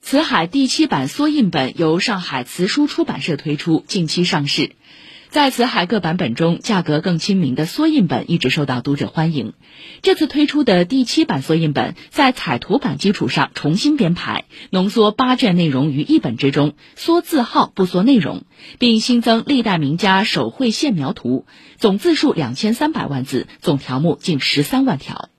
辞海第七版缩印本由上海辞书出版社推出近期上市。在辞海各版本中价格更亲民的缩印本一直受到读者欢迎。这次推出的第七版缩印本在彩图版基础上重新编排浓缩八卷内容于一本之中缩字号不缩内容并新增历代名家手绘线描图总字数两千三百万字总条目近十三万条。